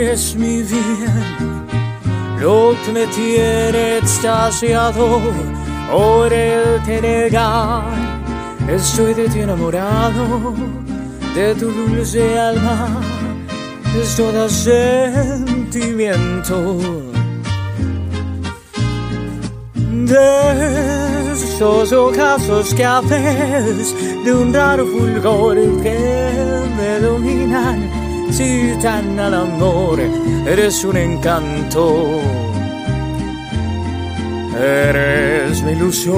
es mi bien, lo que me tiene extasiado por el negar. Estoy de ti enamorado, de tu dulce alma, es todo sentimiento. De esos ocasos que haces de un raro fulgor que al amor eres un encanto. Eres mi ilusión.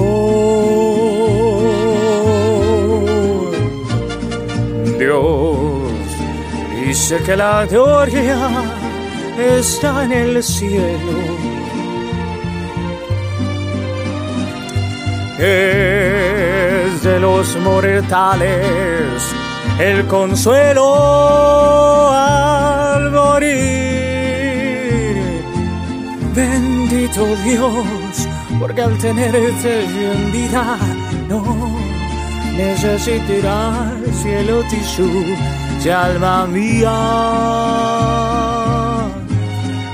Dios dice que la gloria está en el cielo. Es de los mortales el consuelo al morir. Bendito Dios, porque al tenerte en vida no necesitarás cielo tisú, si alma mía.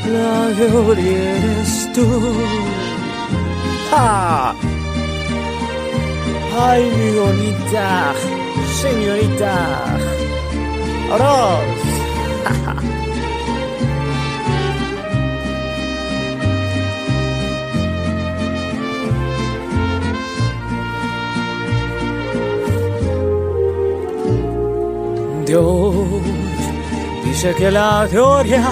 La gloria eres tú. ¡Ah! Ay, mi bonita, señorita. ¡Aros! Dios dice que la gloria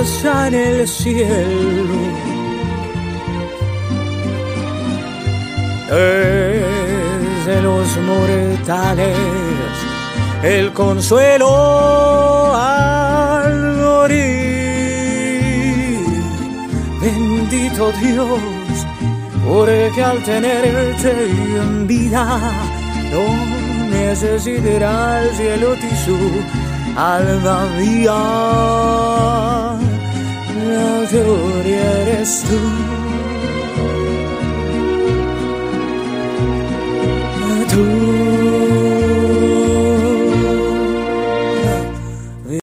está en el cielo. Es de los mortales el consuelo al morir. Bendito Dios, porque al tenerte en vida no necesitará el cielo tisú, alma mía. La gloria eres tú. Tú